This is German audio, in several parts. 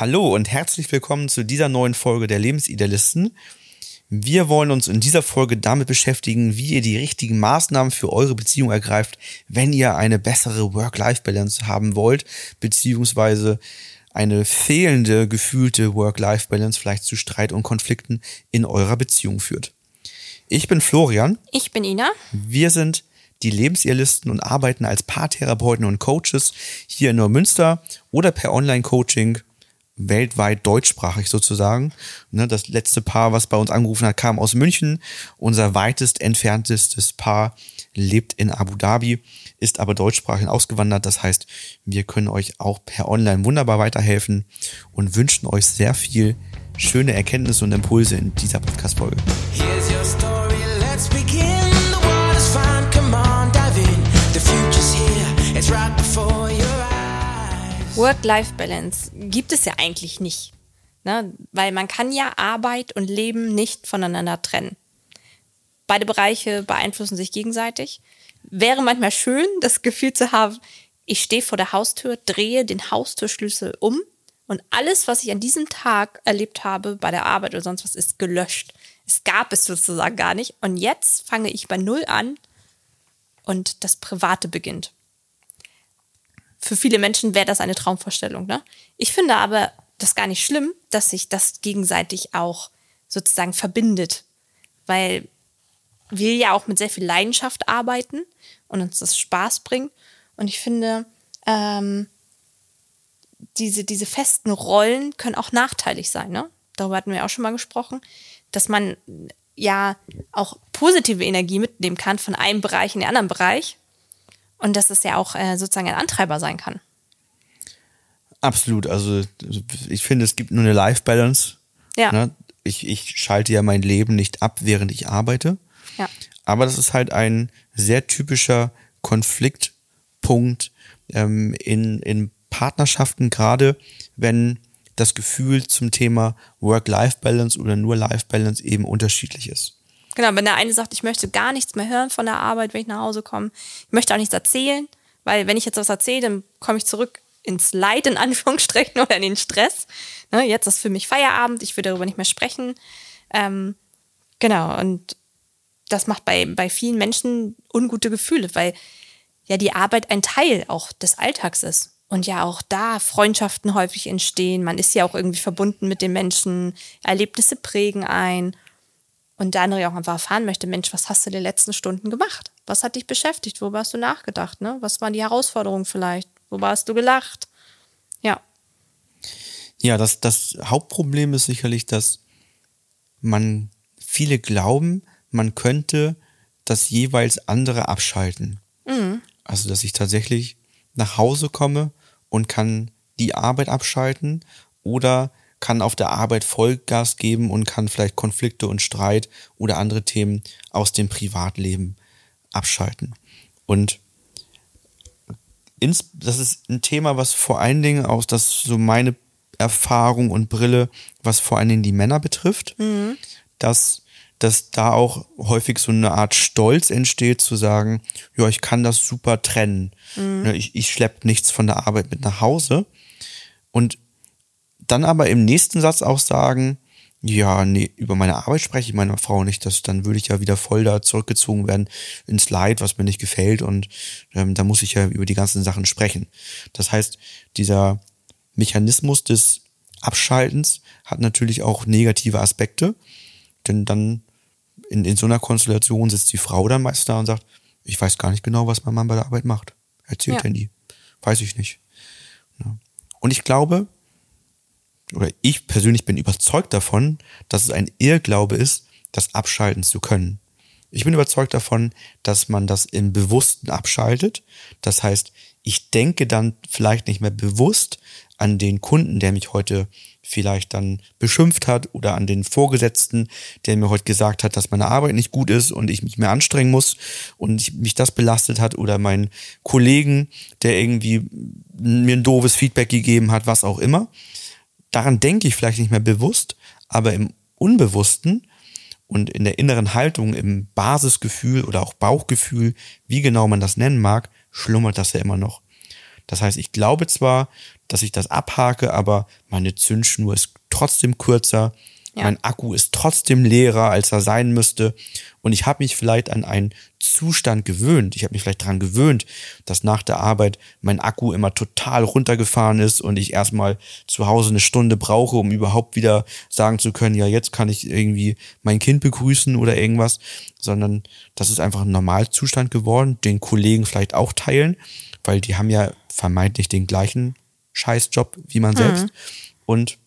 Hallo und herzlich willkommen zu dieser neuen Folge der Lebensidealisten. Wir wollen uns in dieser Folge damit beschäftigen, wie ihr die richtigen Maßnahmen für eure Beziehung ergreift, wenn ihr eine bessere Work-Life-Balance haben wollt, beziehungsweise eine fehlende gefühlte Work-Life-Balance vielleicht zu Streit und Konflikten in eurer Beziehung führt. Ich bin Florian. Ich bin Ina. Wir sind die Lebensidealisten und arbeiten als Paartherapeuten und Coaches hier in Neumünster oder per Online-Coaching weltweit deutschsprachig sozusagen. Ne, das letzte Paar, was bei uns angerufen hat, kam aus München. Unser weitest entferntestes Paar lebt in Abu Dhabi, ist aber deutschsprachig ausgewandert. Das heißt, wir können euch auch per Online wunderbar weiterhelfen und wünschen euch sehr viel schöne Erkenntnisse und Impulse in dieser Podcast-Folge. Here's your story, let's begin. The water's fine, come on, dive in. The future's here, it's right before you. Work-Life-Balance gibt es ja eigentlich nicht. Ne? Weil man kann ja Arbeit und Leben nicht voneinander trennen. Beide Bereiche beeinflussen sich gegenseitig. Wäre manchmal schön, das Gefühl zu haben, ich stehe vor der Haustür, drehe den Haustürschlüssel um und alles, was ich an diesem Tag erlebt habe, bei der Arbeit oder sonst was, ist gelöscht. Es gab es sozusagen gar nicht. Und jetzt fange ich bei Null an und das Private beginnt für viele Menschen wäre das eine Traumvorstellung. Ne? Ich finde aber das gar nicht schlimm, dass sich das gegenseitig auch sozusagen verbindet, weil wir ja auch mit sehr viel Leidenschaft arbeiten und uns das Spaß bringt. Und ich finde, ähm, diese, diese festen Rollen können auch nachteilig sein. Ne? Darüber hatten wir auch schon mal gesprochen, dass man ja auch positive Energie mitnehmen kann von einem Bereich in den anderen Bereich und dass es ja auch äh, sozusagen ein Antreiber sein kann. Absolut. Also ich finde, es gibt nur eine Life-Balance. Ja. Ne? Ich, ich schalte ja mein Leben nicht ab, während ich arbeite. Ja. Aber das ist halt ein sehr typischer Konfliktpunkt ähm, in, in Partnerschaften, gerade wenn das Gefühl zum Thema Work-Life-Balance oder nur Life-Balance eben unterschiedlich ist. Genau, wenn der eine sagt, ich möchte gar nichts mehr hören von der Arbeit, wenn ich nach Hause komme. Ich möchte auch nichts erzählen, weil wenn ich jetzt was erzähle, dann komme ich zurück ins Leid in Anführungsstrichen oder in den Stress. Ne, jetzt ist für mich Feierabend, ich will darüber nicht mehr sprechen. Ähm, genau, und das macht bei, bei vielen Menschen ungute Gefühle, weil ja die Arbeit ein Teil auch des Alltags ist. Und ja auch da Freundschaften häufig entstehen. Man ist ja auch irgendwie verbunden mit den Menschen, Erlebnisse prägen ein. Und der andere auch einfach erfahren möchte, Mensch, was hast du die letzten Stunden gemacht? Was hat dich beschäftigt? Worüber hast du nachgedacht? Ne? Was waren die Herausforderungen vielleicht? Worüber hast du gelacht? Ja. Ja, das, das Hauptproblem ist sicherlich, dass man viele glauben, man könnte das jeweils andere abschalten. Mhm. Also, dass ich tatsächlich nach Hause komme und kann die Arbeit abschalten oder kann auf der Arbeit Vollgas geben und kann vielleicht Konflikte und Streit oder andere Themen aus dem Privatleben abschalten. Und ins, das ist ein Thema, was vor allen Dingen aus, das so meine Erfahrung und Brille, was vor allen Dingen die Männer betrifft, mhm. dass, dass da auch häufig so eine Art Stolz entsteht, zu sagen, ja, ich kann das super trennen. Mhm. Ne, ich, ich schleppe nichts von der Arbeit mit nach Hause. Und dann aber im nächsten Satz auch sagen, ja, nee, über meine Arbeit spreche ich meiner Frau nicht, das, dann würde ich ja wieder voll da zurückgezogen werden ins Leid, was mir nicht gefällt und ähm, da muss ich ja über die ganzen Sachen sprechen. Das heißt, dieser Mechanismus des Abschaltens hat natürlich auch negative Aspekte, denn dann in, in so einer Konstellation sitzt die Frau dann meist da und sagt, ich weiß gar nicht genau, was mein Mann bei der Arbeit macht. Erzählt ja. er nie. Weiß ich nicht. Ja. Und ich glaube, oder ich persönlich bin überzeugt davon, dass es ein Irrglaube ist, das abschalten zu können. Ich bin überzeugt davon, dass man das im Bewussten abschaltet. Das heißt, ich denke dann vielleicht nicht mehr bewusst an den Kunden, der mich heute vielleicht dann beschimpft hat oder an den Vorgesetzten, der mir heute gesagt hat, dass meine Arbeit nicht gut ist und ich mich mehr anstrengen muss und mich das belastet hat oder meinen Kollegen, der irgendwie mir ein doofes Feedback gegeben hat, was auch immer daran denke ich vielleicht nicht mehr bewusst, aber im Unbewussten und in der inneren Haltung, im Basisgefühl oder auch Bauchgefühl, wie genau man das nennen mag, schlummert das ja immer noch. Das heißt, ich glaube zwar, dass ich das abhake, aber meine Zündschnur ist trotzdem kürzer. Ja. Mein Akku ist trotzdem leerer, als er sein müsste. Und ich habe mich vielleicht an einen Zustand gewöhnt. Ich habe mich vielleicht daran gewöhnt, dass nach der Arbeit mein Akku immer total runtergefahren ist und ich erstmal zu Hause eine Stunde brauche, um überhaupt wieder sagen zu können, ja, jetzt kann ich irgendwie mein Kind begrüßen oder irgendwas, sondern das ist einfach ein Normalzustand geworden, den Kollegen vielleicht auch teilen, weil die haben ja vermeintlich den gleichen Scheißjob wie man selbst. Mhm. Und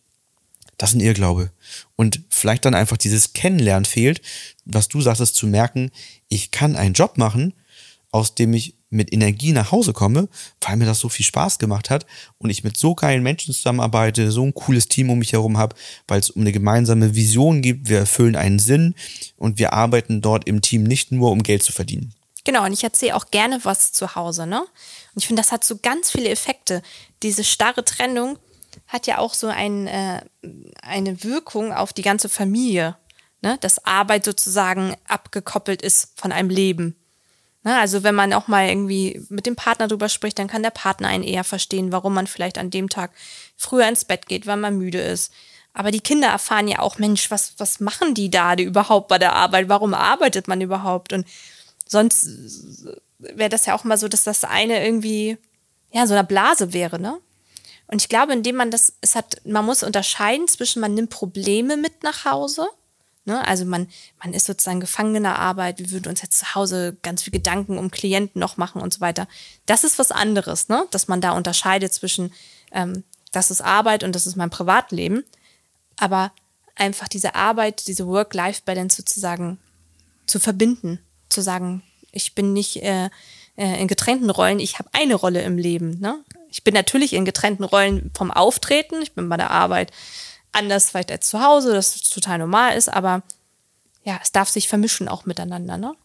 das ist ein Irrglaube. Und vielleicht dann einfach dieses Kennenlernen fehlt, was du sagtest, zu merken, ich kann einen Job machen, aus dem ich mit Energie nach Hause komme, weil mir das so viel Spaß gemacht hat und ich mit so geilen Menschen zusammenarbeite, so ein cooles Team um mich herum habe, weil es um eine gemeinsame Vision gibt, wir erfüllen einen Sinn und wir arbeiten dort im Team nicht nur, um Geld zu verdienen. Genau, und ich erzähle auch gerne was zu Hause, ne? Und ich finde, das hat so ganz viele Effekte. Diese starre Trennung hat ja auch so ein, äh, eine Wirkung auf die ganze Familie, ne? dass Arbeit sozusagen abgekoppelt ist von einem Leben. Ne? Also wenn man auch mal irgendwie mit dem Partner drüber spricht, dann kann der Partner einen eher verstehen, warum man vielleicht an dem Tag früher ins Bett geht, weil man müde ist. Aber die Kinder erfahren ja auch, Mensch, was, was machen die da die überhaupt bei der Arbeit? Warum arbeitet man überhaupt? Und sonst wäre das ja auch mal so, dass das eine irgendwie, ja, so eine Blase wäre, ne? Und ich glaube, indem man das, es hat, man muss unterscheiden zwischen, man nimmt Probleme mit nach Hause. Ne? Also man, man ist sozusagen gefangen in der Arbeit, wir würden uns jetzt zu Hause ganz viel Gedanken um Klienten noch machen und so weiter. Das ist was anderes, ne? dass man da unterscheidet zwischen, ähm, das ist Arbeit und das ist mein Privatleben. Aber einfach diese Arbeit, diese Work-Life-Balance sozusagen zu verbinden, zu sagen, ich bin nicht äh, äh in getrennten Rollen, ich habe eine Rolle im Leben. Ne? Ich bin natürlich in getrennten Rollen vom Auftreten. Ich bin bei der Arbeit anders vielleicht als zu Hause, das total normal ist, aber ja, es darf sich vermischen auch miteinander, ne?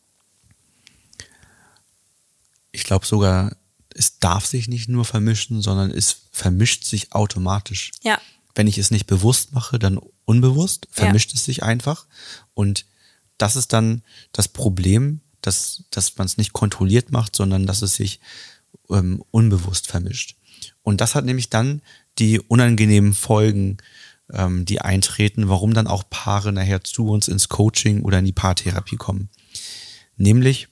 Ich glaube sogar, es darf sich nicht nur vermischen, sondern es vermischt sich automatisch. Ja. Wenn ich es nicht bewusst mache, dann unbewusst, vermischt ja. es sich einfach. Und das ist dann das Problem, dass, dass man es nicht kontrolliert macht, sondern dass es sich ähm, unbewusst vermischt. Und das hat nämlich dann die unangenehmen Folgen, ähm, die eintreten, warum dann auch Paare nachher zu uns ins Coaching oder in die Paartherapie kommen. Nämlich,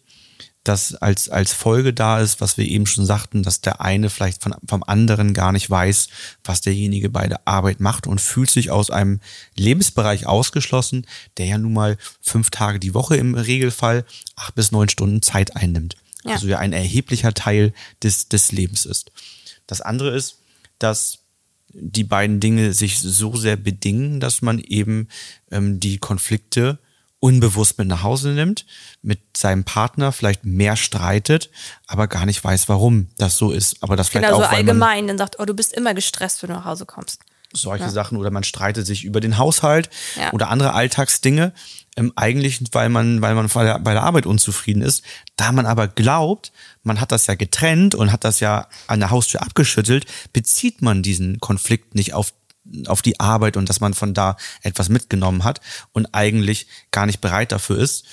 dass als, als Folge da ist, was wir eben schon sagten, dass der eine vielleicht von, vom anderen gar nicht weiß, was derjenige bei der Arbeit macht und fühlt sich aus einem Lebensbereich ausgeschlossen, der ja nun mal fünf Tage die Woche im Regelfall acht bis neun Stunden Zeit einnimmt ja. also ja ein erheblicher Teil des, des Lebens ist. Das andere ist, dass die beiden Dinge sich so sehr bedingen, dass man eben ähm, die Konflikte unbewusst mit nach Hause nimmt, mit seinem Partner vielleicht mehr streitet, aber gar nicht weiß, warum das so ist. Aber das vielleicht genau, auch, so allgemein, dann sagt, oh, du bist immer gestresst, wenn du nach Hause kommst. Solche ja. Sachen oder man streitet sich über den Haushalt ja. oder andere Alltagsdinge, ähm, eigentlich, weil man, weil man bei der, bei der Arbeit unzufrieden ist. Da man aber glaubt, man hat das ja getrennt und hat das ja an der Haustür abgeschüttelt, bezieht man diesen Konflikt nicht auf auf die Arbeit und dass man von da etwas mitgenommen hat und eigentlich gar nicht bereit dafür ist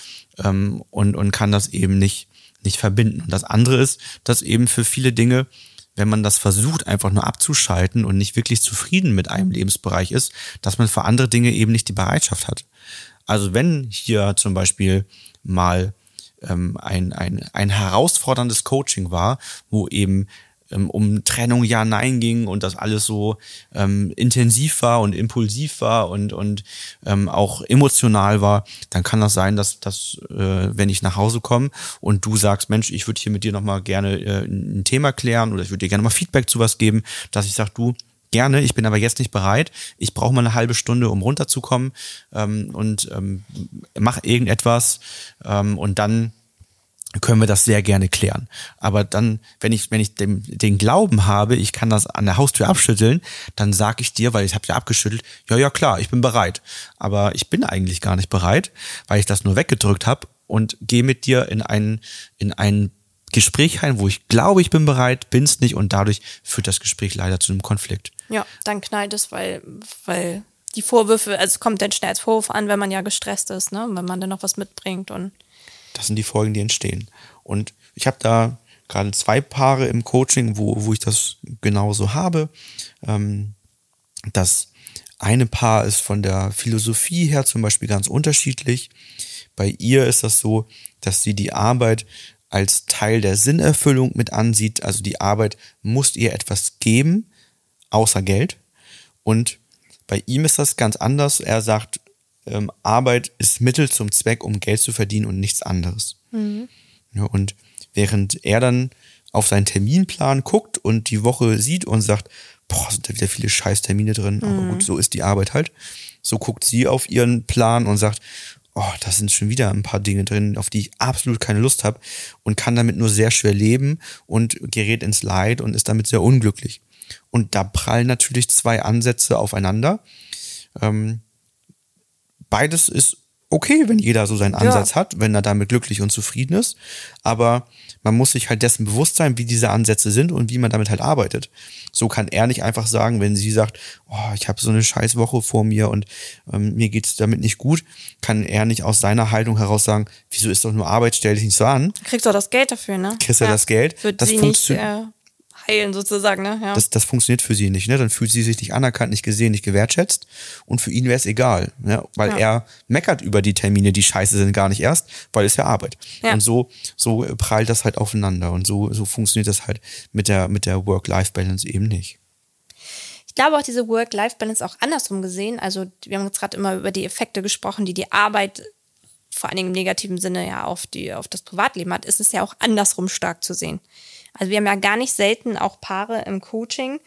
ähm, und, und kann das eben nicht, nicht verbinden. Und das andere ist, dass eben für viele Dinge, wenn man das versucht, einfach nur abzuschalten und nicht wirklich zufrieden mit einem Lebensbereich ist, dass man für andere Dinge eben nicht die Bereitschaft hat. Also wenn hier zum Beispiel mal ähm, ein, ein, ein herausforderndes Coaching war, wo eben um Trennung ja nein ging und das alles so ähm, intensiv war und impulsiv war und und ähm, auch emotional war, dann kann das sein, dass dass äh, wenn ich nach Hause komme und du sagst, Mensch, ich würde hier mit dir noch mal gerne äh, ein Thema klären oder ich würde dir gerne mal Feedback zu was geben, dass ich sage, du gerne, ich bin aber jetzt nicht bereit. Ich brauche mal eine halbe Stunde, um runterzukommen ähm, und ähm, mach irgendetwas ähm, und dann können wir das sehr gerne klären. Aber dann, wenn ich, wenn ich den, den Glauben habe, ich kann das an der Haustür abschütteln, dann sage ich dir, weil ich habe ja abgeschüttelt, ja, ja klar, ich bin bereit. Aber ich bin eigentlich gar nicht bereit, weil ich das nur weggedrückt habe und gehe mit dir in einen, in einen Gespräch rein, wo ich glaube, ich bin bereit, bin es nicht und dadurch führt das Gespräch leider zu einem Konflikt. Ja, dann knallt es, weil, weil die Vorwürfe, also es kommt dann schnell als Vorwurf an, wenn man ja gestresst ist, ne? wenn man dann noch was mitbringt und das sind die Folgen, die entstehen. Und ich habe da gerade zwei Paare im Coaching, wo, wo ich das genauso habe. Ähm, das eine Paar ist von der Philosophie her zum Beispiel ganz unterschiedlich. Bei ihr ist das so, dass sie die Arbeit als Teil der Sinnerfüllung mit ansieht. Also die Arbeit muss ihr etwas geben, außer Geld. Und bei ihm ist das ganz anders. Er sagt, ähm, Arbeit ist Mittel zum Zweck, um Geld zu verdienen und nichts anderes. Mhm. Ja, und während er dann auf seinen Terminplan guckt und die Woche sieht und sagt, boah, sind da wieder viele Scheißtermine drin, mhm. aber gut, so ist die Arbeit halt. So guckt sie auf ihren Plan und sagt, oh, da sind schon wieder ein paar Dinge drin, auf die ich absolut keine Lust habe und kann damit nur sehr schwer leben und gerät ins Leid und ist damit sehr unglücklich. Und da prallen natürlich zwei Ansätze aufeinander. Ähm, beides ist okay, wenn jeder so seinen Ansatz ja. hat, wenn er damit glücklich und zufrieden ist. Aber man muss sich halt dessen bewusst sein, wie diese Ansätze sind und wie man damit halt arbeitet. So kann er nicht einfach sagen, wenn sie sagt, oh, ich habe so eine scheiß Woche vor mir und ähm, mir geht's damit nicht gut, kann er nicht aus seiner Haltung heraus sagen, wieso ist doch nur Arbeit, stell dich nicht so an. Kriegst du auch das Geld dafür, ne? Kriegst du ja. das Geld. Wird das nicht, äh, heilen sozusagen, ne? Ja. Das, das funktioniert für sie nicht, ne? Dann fühlt sie sich nicht anerkannt, nicht gesehen, nicht gewertschätzt und für ihn wäre es egal, ne? Weil ja. er meckert über die Termine, die scheiße sind, gar nicht erst, weil es ja Arbeit. Ja. Und so, so prallt das halt aufeinander und so, so funktioniert das halt mit der, mit der Work-Life-Balance eben nicht. Ich glaube auch diese Work-Life-Balance auch andersrum gesehen. Also wir haben jetzt gerade immer über die Effekte gesprochen, die die Arbeit vor allen Dingen im negativen Sinne ja auf, die, auf das Privatleben hat, ist es ja auch andersrum stark zu sehen. Also wir haben ja gar nicht selten auch Paare im Coaching,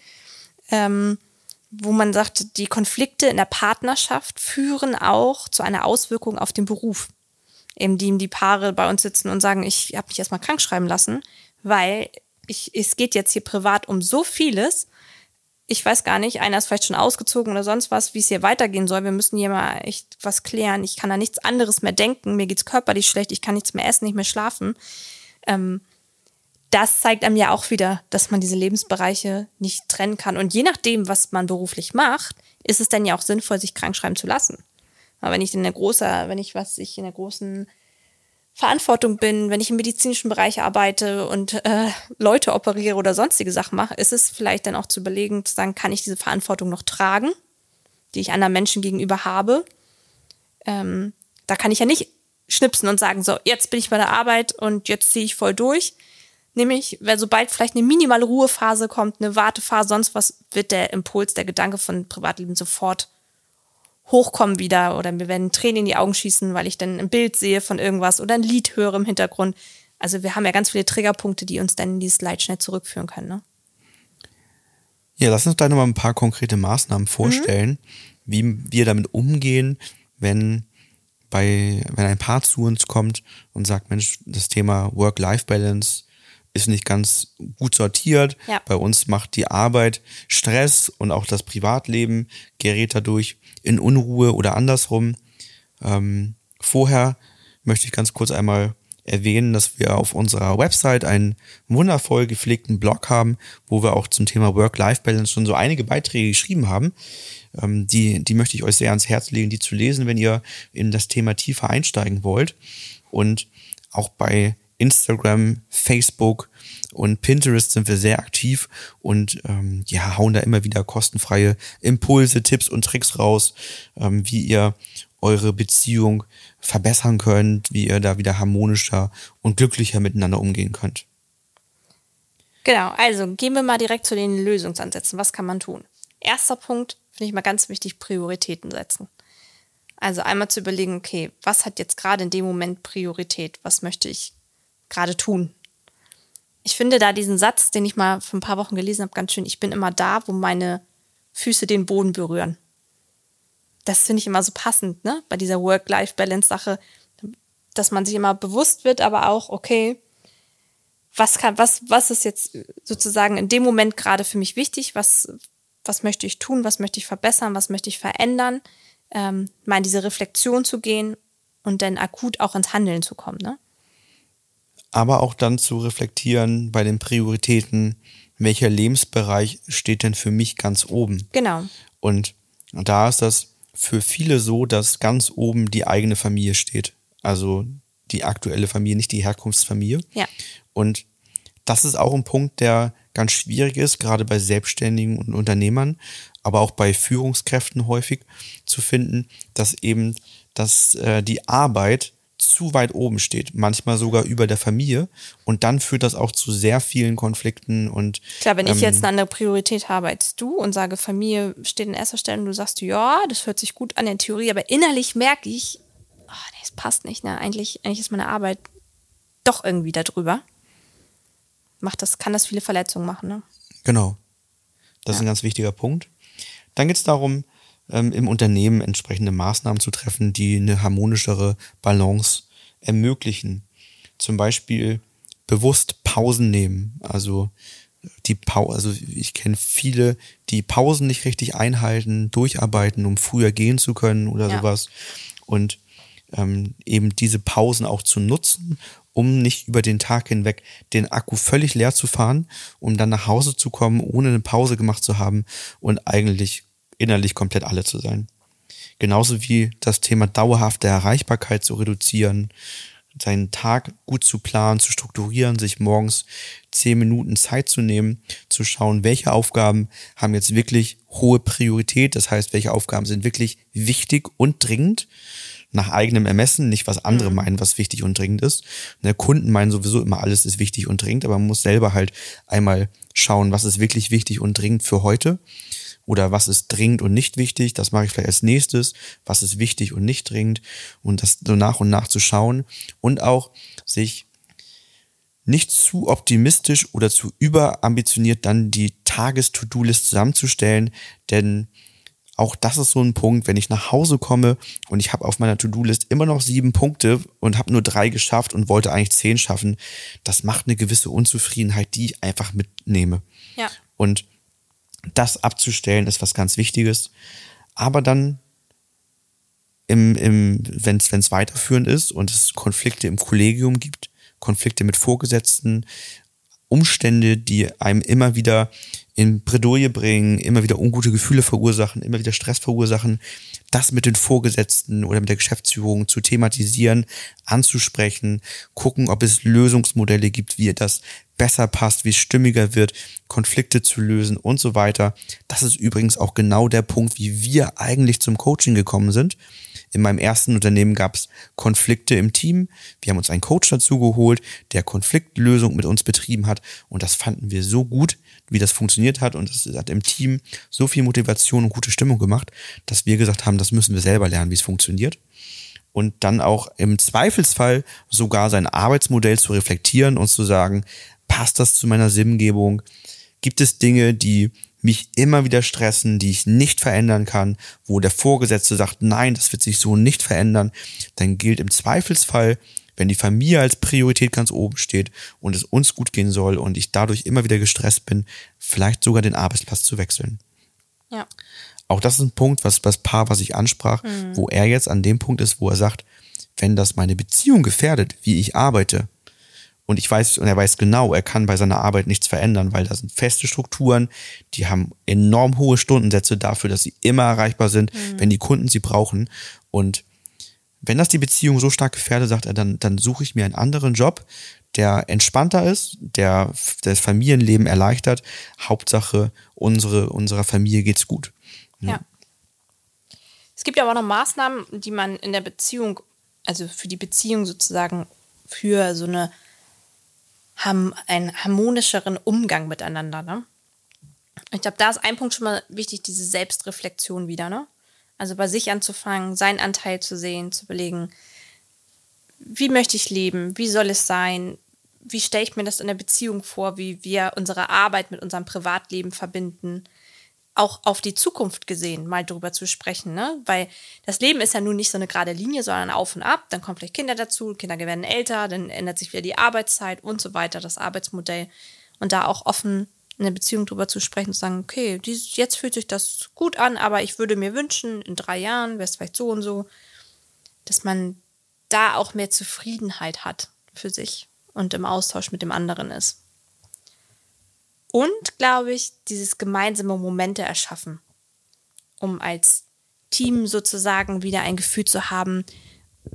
ähm, wo man sagt, die Konflikte in der Partnerschaft führen auch zu einer Auswirkung auf den Beruf. Eben die, die Paare bei uns sitzen und sagen, ich habe mich erstmal krank schreiben lassen, weil ich, es geht jetzt hier privat um so vieles. Ich weiß gar nicht, einer ist vielleicht schon ausgezogen oder sonst was, wie es hier weitergehen soll. Wir müssen hier mal echt was klären. Ich kann da nichts anderes mehr denken. Mir geht's körperlich schlecht. Ich kann nichts mehr essen, nicht mehr schlafen. Ähm, das zeigt einem ja auch wieder, dass man diese Lebensbereiche nicht trennen kann. Und je nachdem, was man beruflich macht, ist es dann ja auch sinnvoll, sich krank schreiben zu lassen. Aber wenn ich in der großer, wenn ich was, ich in der großen Verantwortung bin, wenn ich im medizinischen Bereich arbeite und äh, Leute operiere oder sonstige Sachen mache, ist es vielleicht dann auch zu überlegen, zu sagen, kann ich diese Verantwortung noch tragen, die ich anderen Menschen gegenüber habe. Ähm, da kann ich ja nicht schnipsen und sagen, so, jetzt bin ich bei der Arbeit und jetzt ziehe ich voll durch, Nämlich, weil sobald vielleicht eine minimale Ruhephase kommt, eine Wartephase, sonst was, wird der Impuls, der Gedanke von Privatleben sofort hochkommen wieder oder mir werden Tränen in die Augen schießen, weil ich dann ein Bild sehe von irgendwas oder ein Lied höre im Hintergrund. Also wir haben ja ganz viele Triggerpunkte, die uns dann in dieses Leid schnell zurückführen können. Ne? Ja, lass uns da nochmal ein paar konkrete Maßnahmen vorstellen, mhm. wie wir damit umgehen, wenn bei, wenn ein Paar zu uns kommt und sagt, Mensch, das Thema Work-Life-Balance ist nicht ganz gut sortiert. Ja. Bei uns macht die Arbeit Stress und auch das Privatleben gerät dadurch in Unruhe oder andersrum. Ähm, vorher möchte ich ganz kurz einmal erwähnen, dass wir auf unserer Website einen wundervoll gepflegten Blog haben, wo wir auch zum Thema Work-Life-Balance schon so einige Beiträge geschrieben haben. Ähm, die, die möchte ich euch sehr ans Herz legen, die zu lesen, wenn ihr in das Thema tiefer einsteigen wollt. Und auch bei Instagram, Facebook und Pinterest sind wir sehr aktiv und ähm, ja, hauen da immer wieder kostenfreie Impulse, Tipps und Tricks raus, ähm, wie ihr eure Beziehung verbessern könnt, wie ihr da wieder harmonischer und glücklicher miteinander umgehen könnt. Genau, also gehen wir mal direkt zu den Lösungsansätzen. Was kann man tun? Erster Punkt, finde ich mal ganz wichtig, Prioritäten setzen. Also einmal zu überlegen, okay, was hat jetzt gerade in dem Moment Priorität? Was möchte ich gerade tun. Ich finde da diesen Satz, den ich mal vor ein paar Wochen gelesen habe, ganz schön. Ich bin immer da, wo meine Füße den Boden berühren. Das finde ich immer so passend, ne? Bei dieser Work-Life-Balance-Sache, dass man sich immer bewusst wird, aber auch, okay, was kann, was, was ist jetzt sozusagen in dem Moment gerade für mich wichtig? Was, was möchte ich tun? Was möchte ich verbessern? Was möchte ich verändern? Ähm, mal in diese Reflexion zu gehen und dann akut auch ins Handeln zu kommen, ne? Aber auch dann zu reflektieren bei den Prioritäten, welcher Lebensbereich steht denn für mich ganz oben. Genau. Und da ist das für viele so, dass ganz oben die eigene Familie steht. Also die aktuelle Familie, nicht die Herkunftsfamilie. Ja. Und das ist auch ein Punkt, der ganz schwierig ist, gerade bei Selbstständigen und Unternehmern, aber auch bei Führungskräften häufig zu finden, dass eben dass äh, die Arbeit zu weit oben steht, manchmal sogar über der Familie. Und dann führt das auch zu sehr vielen Konflikten und. Klar, wenn ähm, ich jetzt eine andere Priorität habe als du und sage, Familie steht in erster Stelle und du sagst, ja, das hört sich gut an in Theorie, aber innerlich merke ich, oh, nee, es passt nicht, ne? Eigentlich, eigentlich ist meine Arbeit doch irgendwie darüber. Macht das, kann das viele Verletzungen machen, ne? Genau. Das ist ein ganz wichtiger Punkt. Dann geht es darum, ähm, im Unternehmen entsprechende Maßnahmen zu treffen, die eine harmonischere Balance ermöglichen. Zum Beispiel bewusst Pausen nehmen. Also die Pau also ich kenne viele, die Pausen nicht richtig einhalten, durcharbeiten, um früher gehen zu können oder Ja. sowas. Und ähm, eben diese Pausen auch zu nutzen, um nicht über den Tag hinweg den Akku völlig leer zu fahren, um dann nach Hause zu kommen, ohne eine Pause gemacht zu haben und eigentlich innerlich komplett alle zu sein. Genauso wie das Thema dauerhafte Erreichbarkeit zu reduzieren, seinen Tag gut zu planen, zu strukturieren, sich morgens zehn Minuten Zeit zu nehmen, zu schauen, welche Aufgaben haben jetzt wirklich hohe Priorität, das heißt, welche Aufgaben sind wirklich wichtig und dringend, nach eigenem Ermessen, nicht was andere meinen, was wichtig und dringend ist. Der Kunden meinen sowieso immer, alles ist wichtig und dringend, aber man muss selber halt einmal schauen, was ist wirklich wichtig und dringend für heute oder was ist dringend und nicht wichtig, das mache ich vielleicht als nächstes, was ist wichtig und nicht dringend und das so nach und nach zu schauen und auch sich nicht zu optimistisch oder zu überambitioniert dann die Tages-To-Do-List zusammenzustellen, denn auch das ist so ein Punkt, wenn ich nach Hause komme und ich habe auf meiner To-Do-List immer noch sieben Punkte und habe nur drei geschafft und wollte eigentlich zehn schaffen, das macht eine gewisse Unzufriedenheit, die ich einfach mitnehme. Ja. Und das abzustellen ist was ganz Wichtiges. Aber dann, im, im, wenn es weiterführend ist und es Konflikte im Kollegium gibt, Konflikte mit Vorgesetzten, Umstände, die einem immer wieder in Bredouille bringen, immer wieder ungute Gefühle verursachen, immer wieder Stress verursachen, das mit den Vorgesetzten oder mit der Geschäftsführung zu thematisieren, anzusprechen, gucken, ob es Lösungsmodelle gibt, wie das besser passt, wie es stimmiger wird, Konflikte zu lösen und so weiter. Das ist übrigens auch genau der Punkt, wie wir eigentlich zum Coaching gekommen sind. In meinem ersten Unternehmen gab es Konflikte im Team. Wir haben uns einen Coach dazu geholt, der Konfliktlösung mit uns betrieben hat. Und das fanden wir so gut, wie das funktioniert hat. Und das hat im Team so viel Motivation und gute Stimmung gemacht, dass wir gesagt haben, das müssen wir selber lernen, wie es funktioniert. Und dann auch im Zweifelsfall sogar sein Arbeitsmodell zu reflektieren und zu sagen, passt das zu meiner Sinngebung? Gibt es Dinge, die mich immer wieder stressen, die ich nicht verändern kann, wo der Vorgesetzte sagt, nein, das wird sich so nicht verändern, dann gilt im Zweifelsfall, wenn die Familie als Priorität ganz oben steht und es uns gut gehen soll und ich dadurch immer wieder gestresst bin, vielleicht sogar den Arbeitsplatz zu wechseln. Ja. Auch das ist ein Punkt, was das Paar, was ich ansprach, wo er jetzt an dem Punkt ist, wo er sagt, wenn das meine Beziehung gefährdet, wie ich arbeite, und ich weiß, und er weiß genau, er kann bei seiner Arbeit nichts verändern, weil da sind feste Strukturen, die haben enorm hohe Stundensätze dafür, dass sie immer erreichbar sind, wenn die Kunden sie brauchen. Und wenn das die Beziehung so stark gefährdet, sagt er, dann, dann suche ich mir einen anderen Job, der entspannter ist, der das Familienleben erleichtert. Hauptsache, unsere, unserer Familie geht's gut. Ja. Es gibt ja aber auch noch Maßnahmen, die man in der Beziehung, also für die Beziehung sozusagen, für so eine einen harmonischeren Umgang miteinander. Ne? Ich glaube, da ist ein Punkt schon mal wichtig, diese Selbstreflexion wieder. Ne? Also bei sich anzufangen, seinen Anteil zu sehen, zu überlegen, wie möchte ich leben, wie soll es sein, wie stelle ich mir das in der Beziehung vor, wie wir unsere Arbeit mit unserem Privatleben verbinden auch auf die Zukunft gesehen mal drüber zu sprechen, ne? Weil das Leben ist ja nun nicht so eine gerade Linie, sondern auf und ab. Dann kommen vielleicht Kinder dazu, Kinder werden älter, dann ändert sich wieder die Arbeitszeit und so weiter, das Arbeitsmodell. Und da auch offen in der Beziehung drüber zu sprechen zu sagen, okay, dies, jetzt fühlt sich das gut an, aber ich würde mir wünschen, in drei Jahren wäre es vielleicht so und so, dass man da auch mehr Zufriedenheit hat für sich und im Austausch mit dem anderen ist. Und, glaube ich, dieses gemeinsame Momente erschaffen, um als Team sozusagen wieder ein Gefühl zu haben,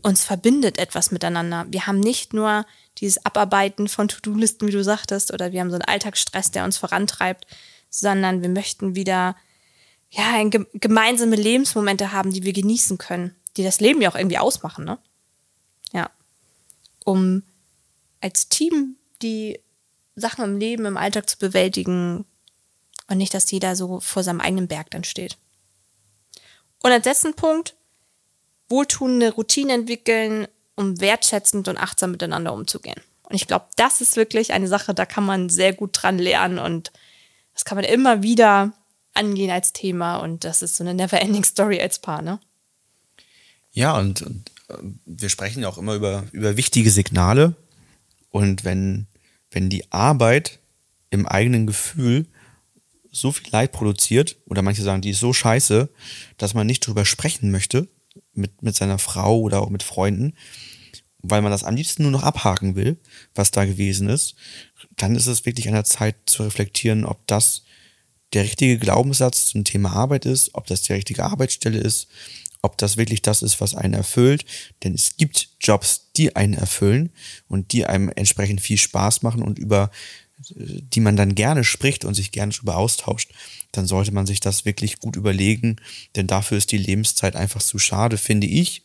uns verbindet etwas miteinander. Wir haben nicht nur dieses Abarbeiten von To-Do-Listen, wie du sagtest, oder wir haben so einen Alltagsstress, der uns vorantreibt, sondern wir möchten wieder ja, ein, gemeinsame Lebensmomente haben, die wir genießen können, die das Leben ja auch irgendwie ausmachen, ne? Ja. Um als Team die Sachen im Leben, im Alltag zu bewältigen und nicht, dass jeder so vor seinem eigenen Berg dann steht. Und als letzten Punkt, wohltuende Routinen entwickeln, um wertschätzend und achtsam miteinander umzugehen. Und ich glaube, das ist wirklich eine Sache, da kann man sehr gut dran lernen und das kann man immer wieder angehen als Thema und das ist so eine never-ending Story als Paar, ne? Ja, und, und äh, wir sprechen auch immer über, über wichtige Signale und wenn, wenn die Arbeit im eigenen Gefühl so viel Leid produziert, oder manche sagen, die ist so scheiße, dass man nicht drüber sprechen möchte mit, mit seiner Frau oder auch mit Freunden, weil man das am liebsten nur noch abhaken will, was da gewesen ist, dann ist es wirklich an der Zeit zu reflektieren, ob das der richtige Glaubenssatz zum Thema Arbeit ist, ob das die richtige Arbeitsstelle ist, ob das wirklich das ist, was einen erfüllt. Denn es gibt Jobs, die einen erfüllen und die einem entsprechend viel Spaß machen und über die man dann gerne spricht und sich gerne darüber austauscht, dann sollte man sich das wirklich gut überlegen, denn dafür ist die Lebenszeit einfach zu schade, finde ich,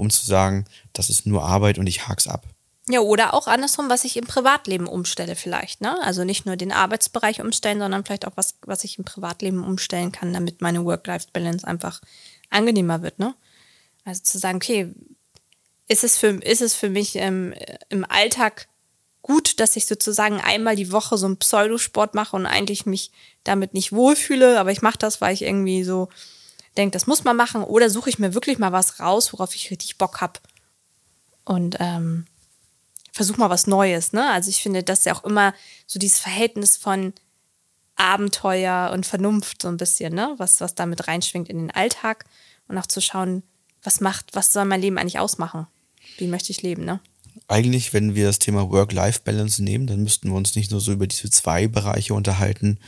um zu sagen, das ist nur Arbeit und ich hak's ab. Ja, oder auch andersrum, was ich im Privatleben umstelle vielleicht, ne? Also nicht nur den Arbeitsbereich umstellen, sondern vielleicht auch was, was ich im Privatleben umstellen kann, damit meine Work-Life-Balance einfach angenehmer wird, ne? Also zu sagen, okay, ist es für, ist es für mich ähm, im Alltag gut, dass ich sozusagen einmal die Woche so einen Pseudosport mache und eigentlich mich damit nicht wohlfühle, aber ich mache das, weil ich irgendwie so denke, das muss man machen, oder suche ich mir wirklich mal was raus, worauf ich richtig Bock habe und ähm, versuche mal was Neues. Ne? Also ich finde, dass ja auch immer so dieses Verhältnis von Abenteuer und Vernunft so ein bisschen, ne? was, was damit reinschwingt in den Alltag und auch zu schauen, was macht, was soll mein Leben eigentlich ausmachen? Wie möchte ich leben, ne? eigentlich, wenn wir das Thema Work-Life-Balance nehmen, dann müssten wir uns nicht nur so über diese zwei Bereiche unterhalten.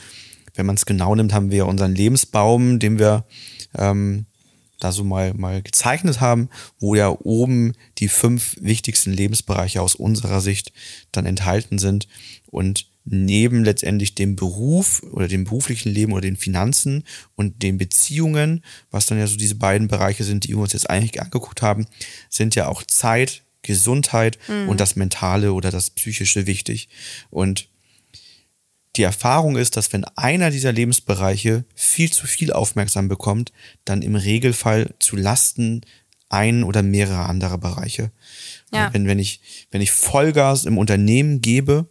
Wenn man es genau nimmt, haben wir unseren Lebensbaum, den wir ähm, da so mal, mal gezeichnet haben, wo ja oben die fünf wichtigsten Lebensbereiche aus unserer Sicht dann enthalten sind. Und neben letztendlich dem Beruf oder dem beruflichen Leben oder den Finanzen und den Beziehungen, was dann ja so diese beiden Bereiche sind, die wir uns jetzt eigentlich angeguckt haben, sind ja auch Zeit, Gesundheit mhm. und das Mentale oder das Psychische wichtig. Und die Erfahrung ist, dass wenn einer dieser Lebensbereiche viel zu viel aufmerksam bekommt, dann im Regelfall zu Lasten ein oder mehrere anderer Bereiche. Ja. Wenn, wenn, ich, wenn ich Vollgas im Unternehmen gebe,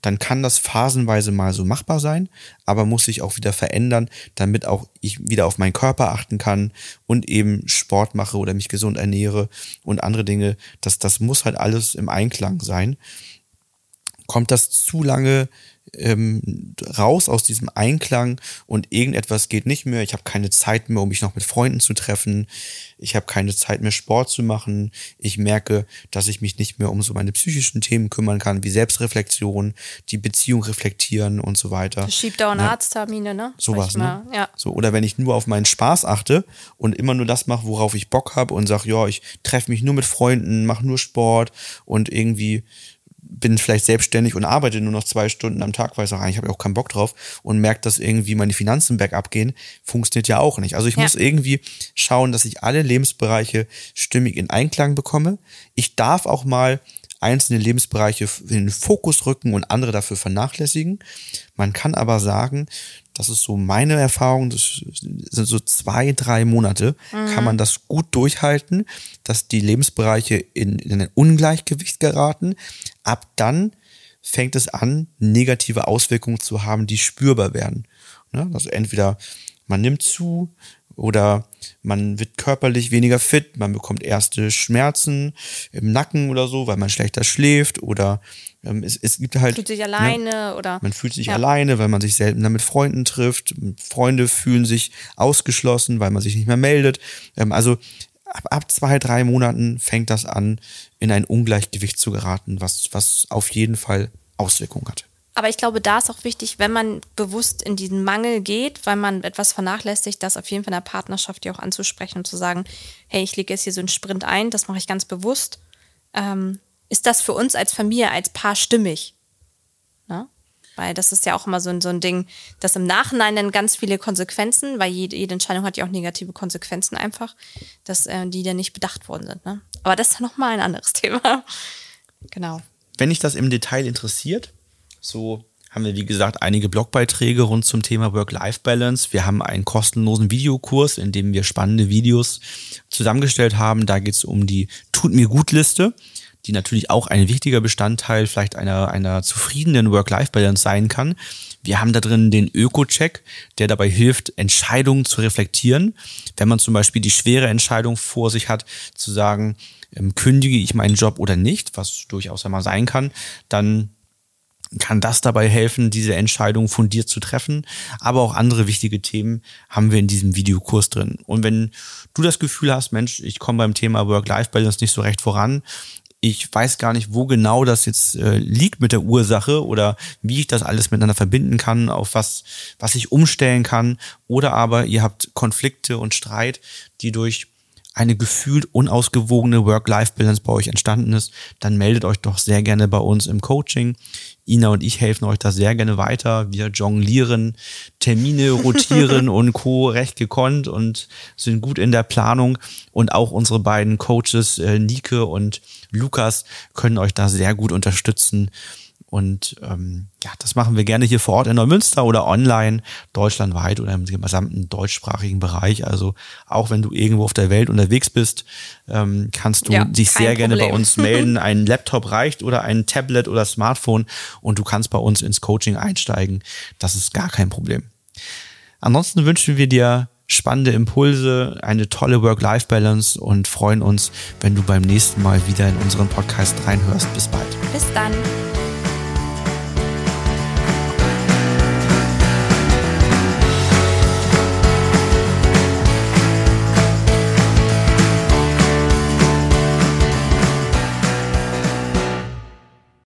dann kann das phasenweise mal so machbar sein, aber muss sich auch wieder verändern, damit auch ich wieder auf meinen Körper achten kann und eben Sport mache oder mich gesund ernähre und andere Dinge. Das, das muss halt alles im Einklang sein. Kommt das zu lange ähm, raus aus diesem Einklang und irgendetwas geht nicht mehr. Ich habe keine Zeit mehr, um mich noch mit Freunden zu treffen. Ich habe keine Zeit mehr, Sport zu machen. Ich merke, dass ich mich nicht mehr um so meine psychischen Themen kümmern kann, wie Selbstreflexion, die Beziehung reflektieren und so weiter. Das schiebt dauernd ja. Arzttermine, ne? Sowas, ne? Ja. So, oder wenn ich nur auf meinen Spaß achte und immer nur das mache, worauf ich Bock habe und sage, ja, ich treffe mich nur mit Freunden, mache nur Sport und irgendwie bin vielleicht selbstständig und arbeite nur noch zwei Stunden am Tag, weil ich sage, ich habe auch keinen Bock drauf und merke, dass irgendwie meine Finanzen bergab gehen, funktioniert ja auch nicht. Also ich ja. muss irgendwie schauen, dass ich alle Lebensbereiche stimmig in Einklang bekomme. Ich darf auch mal einzelne Lebensbereiche in den Fokus rücken und andere dafür vernachlässigen. Man kann aber sagen, das ist so meine Erfahrung, das sind so zwei, drei Monate, mhm. kann man das gut durchhalten, dass die Lebensbereiche in, in ein Ungleichgewicht geraten. Ab dann fängt es an, negative Auswirkungen zu haben, die spürbar werden. Ne? Also entweder man nimmt zu oder man wird körperlich weniger fit, man bekommt erste Schmerzen im Nacken oder so, weil man schlechter schläft oder es, es gibt halt. Fühlt sich ne, alleine ne, oder. Man fühlt sich ja. alleine, weil man sich seltener mit Freunden trifft. Freunde fühlen sich ausgeschlossen, weil man sich nicht mehr meldet. Ähm, also ab, ab zwei, drei Monaten fängt das an, in ein Ungleichgewicht zu geraten, was, was auf jeden Fall Auswirkungen hat. Aber ich glaube, da ist auch wichtig, wenn man bewusst in diesen Mangel geht, weil man etwas vernachlässigt, das auf jeden Fall in der Partnerschaft ja auch anzusprechen und zu sagen, hey, ich lege jetzt hier so einen Sprint ein, das mache ich ganz bewusst. Ähm, ist das für uns als Familie, als Paar stimmig? Ne? Weil das ist ja auch immer so ein, so ein Ding, das im Nachhinein dann ganz viele Konsequenzen, weil jede, jede Entscheidung hat ja auch negative Konsequenzen einfach, dass äh, die dann nicht bedacht worden sind. Ne? Aber das ist nochmal ein anderes Thema. genau. Wenn dich das im Detail interessiert, so haben wir, wie gesagt, einige Blogbeiträge rund zum Thema Work-Life-Balance. Wir haben einen kostenlosen Videokurs, in dem wir spannende Videos zusammengestellt haben. Da geht es um die Tut mir gut Liste die natürlich auch ein wichtiger Bestandteil vielleicht einer, einer zufriedenen Work-Life-Balance sein kann. Wir haben da drin den Öko-Check, der dabei hilft, Entscheidungen zu reflektieren. Wenn man zum Beispiel die schwere Entscheidung vor sich hat, zu sagen, ähm, kündige ich meinen Job oder nicht, was durchaus einmal sein kann, dann kann das dabei helfen, diese Entscheidung fundiert zu treffen. Aber auch andere wichtige Themen haben wir in diesem Videokurs drin. Und wenn du das Gefühl hast, Mensch, ich komme beim Thema Work-Life-Balance nicht so recht voran, ich weiß gar nicht, wo genau das jetzt äh, liegt mit der Ursache oder wie ich das alles miteinander verbinden kann, auf was, was ich umstellen kann. Oder aber ihr habt Konflikte und Streit, die durch eine gefühlt unausgewogene Work-Life-Balance bei euch entstanden ist, dann meldet euch doch sehr gerne bei uns im Coaching. Ina und ich helfen euch da sehr gerne weiter. Wir jonglieren, Termine rotieren und Co. recht gekonnt und sind gut in der Planung. Und auch unsere beiden Coaches, äh, Nike und Lukas, können euch da sehr gut unterstützen und ähm, ja, das machen wir gerne hier vor Ort in Neumünster oder online, deutschlandweit oder im gesamten deutschsprachigen Bereich. Also auch wenn du irgendwo auf der Welt unterwegs bist, ähm, kannst du ja, dich sehr Problem. gerne bei uns melden. Ein Laptop reicht oder ein Tablet oder Smartphone und du kannst bei uns ins Coaching einsteigen. Das ist gar kein Problem. Ansonsten wünschen wir dir spannende Impulse, eine tolle Work-Life-Balance und freuen uns, wenn du beim nächsten Mal wieder in unseren Podcast reinhörst. Bis bald. Bis dann.